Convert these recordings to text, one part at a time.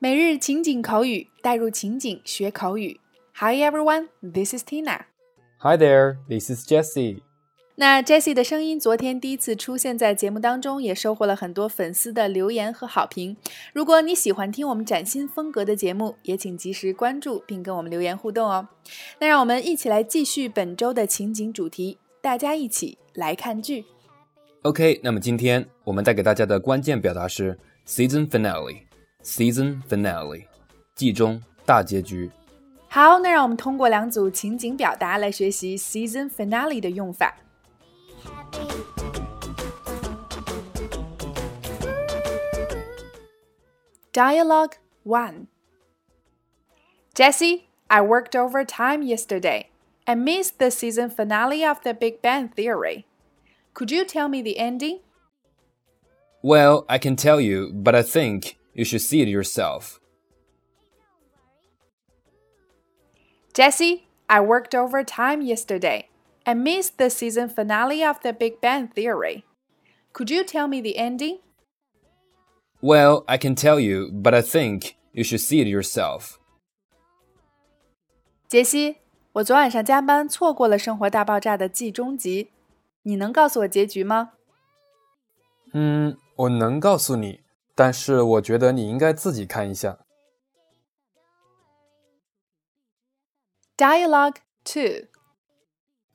每日情景口语，带入情景学口语。Hi everyone, this is Tina. Hi there, this is Jesse. 那 Jessie 的声音昨天第一次出现在节目当中，也收获了很多粉丝的留言和好评。如果你喜欢听我们崭新风格的节目，也请及时关注并跟我们留言互动哦。那让我们一起来继续本周的情景主题，大家一起来看剧。OK，那么今天我们带给大家的关键表达是 season finale。season finale，季中大结局。好，那让我们通过两组情景表达来学习 season finale 的用法。Dialogue 1 Jesse, I worked overtime yesterday and missed the season finale of The Big Bang Theory. Could you tell me the ending? Well, I can tell you, but I think you should see it yourself. Jesse, I worked overtime yesterday and missed the season finale of The Big Bang Theory. Could you tell me the ending? Well, I can tell you, but I think you should see it yourself. 杰西，我昨晚上加班错过了《生活大爆炸》的季中集，你能告诉我结局吗？嗯，我能告诉你， 但是我觉得你应该自己看一下。Dialogue two.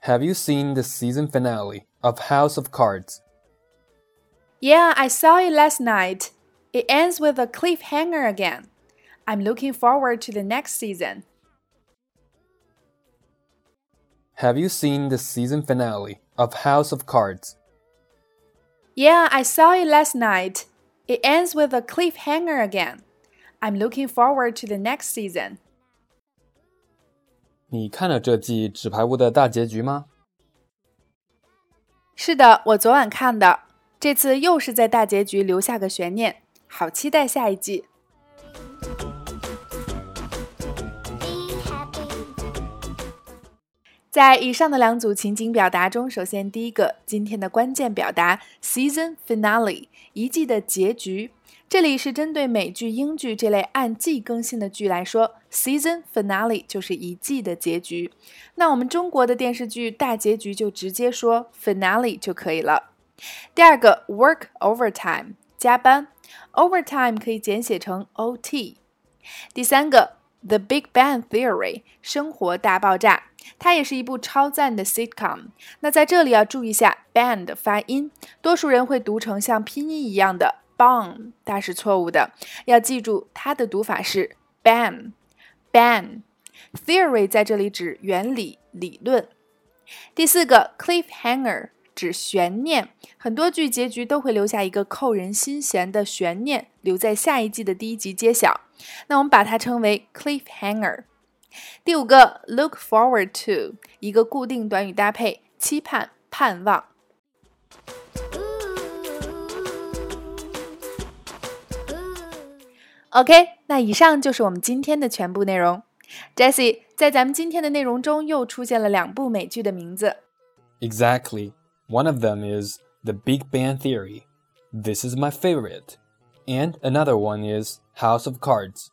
Have you seen the season finale of House of Cards? Yeah, I saw it last night. It ends with a cliffhanger again. I'm looking forward to the next season. Have you seen the season finale of House of Cards? Yeah, I saw it last night. It ends with a cliffhanger again. I'm looking forward to the next season. 你看了这季《纸牌屋》的大结局吗？是的，我昨晚看的。这次又是在大结局留下个悬念，好期待下一季。在以上的两组情景表达中，首先第一个，今天的关键表达 season finale，一季的结局。这里是针对美剧、英剧这类按季更新的剧来说，season finale 就是一季的结局。那我们中国的电视剧大结局就直接说 finale 就可以了。第二个，work overtime，加班，overtime 可以简写成 OT。第三个，The Big Bang Theory，生活大爆炸。它也是一部超赞的 sitcom。那在这里要注意一下 band 的发音，多数人会读成像拼音一样的 bang，但是错误的。要记住它的读法是 bang bang。Theory 在这里指原理、理论。第四个 cliffhanger 指悬念，很多剧结局都会留下一个扣人心弦的悬念，留在下一季的第一集揭晓。那我们把它称为 cliffhanger。第五个，look forward to，一个固定短语搭配，期盼、盼望。OK，那以上就是我们今天的全部内容。Jessie，在咱们今天的内容中又出现了两部美剧的名字。Exactly. One of them is The Big Bang Theory. This is my favorite. And another one is House of Cards.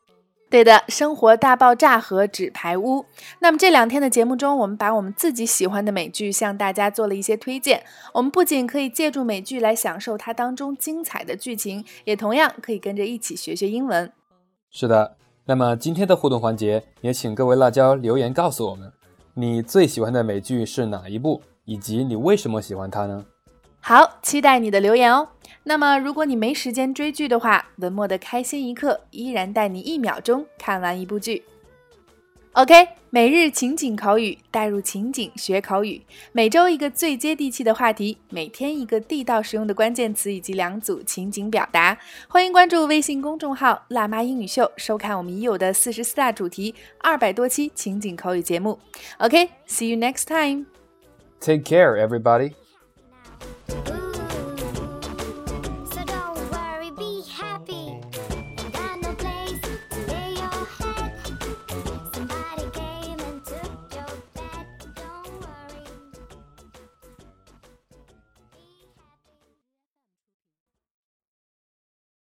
对的，生活大爆炸和纸牌屋。那么这两天的节目中，我们把我们自己喜欢的美剧向大家做了一些推荐。我们不仅可以借助美剧来享受它当中精彩的剧情，也同样可以跟着一起学学英文。是的，那么今天的互动环节，也请各位辣椒留言告诉我们，你最喜欢的美剧是哪一部，以及你为什么喜欢它呢？好，期待你的留言哦。那么，如果你没时间追剧的话，文末的开心一刻依然带你一秒钟看完一部剧。OK，每日情景口语，带入情景学口语，每周一个最接地气的话题，每天一个地道实用的关键词以及两组情景表达。欢迎关注微信公众号“辣妈英语秀”，收看我们已有的四十四大主题、二百多期情景口语节目。OK，see you next time。Take care, everybody.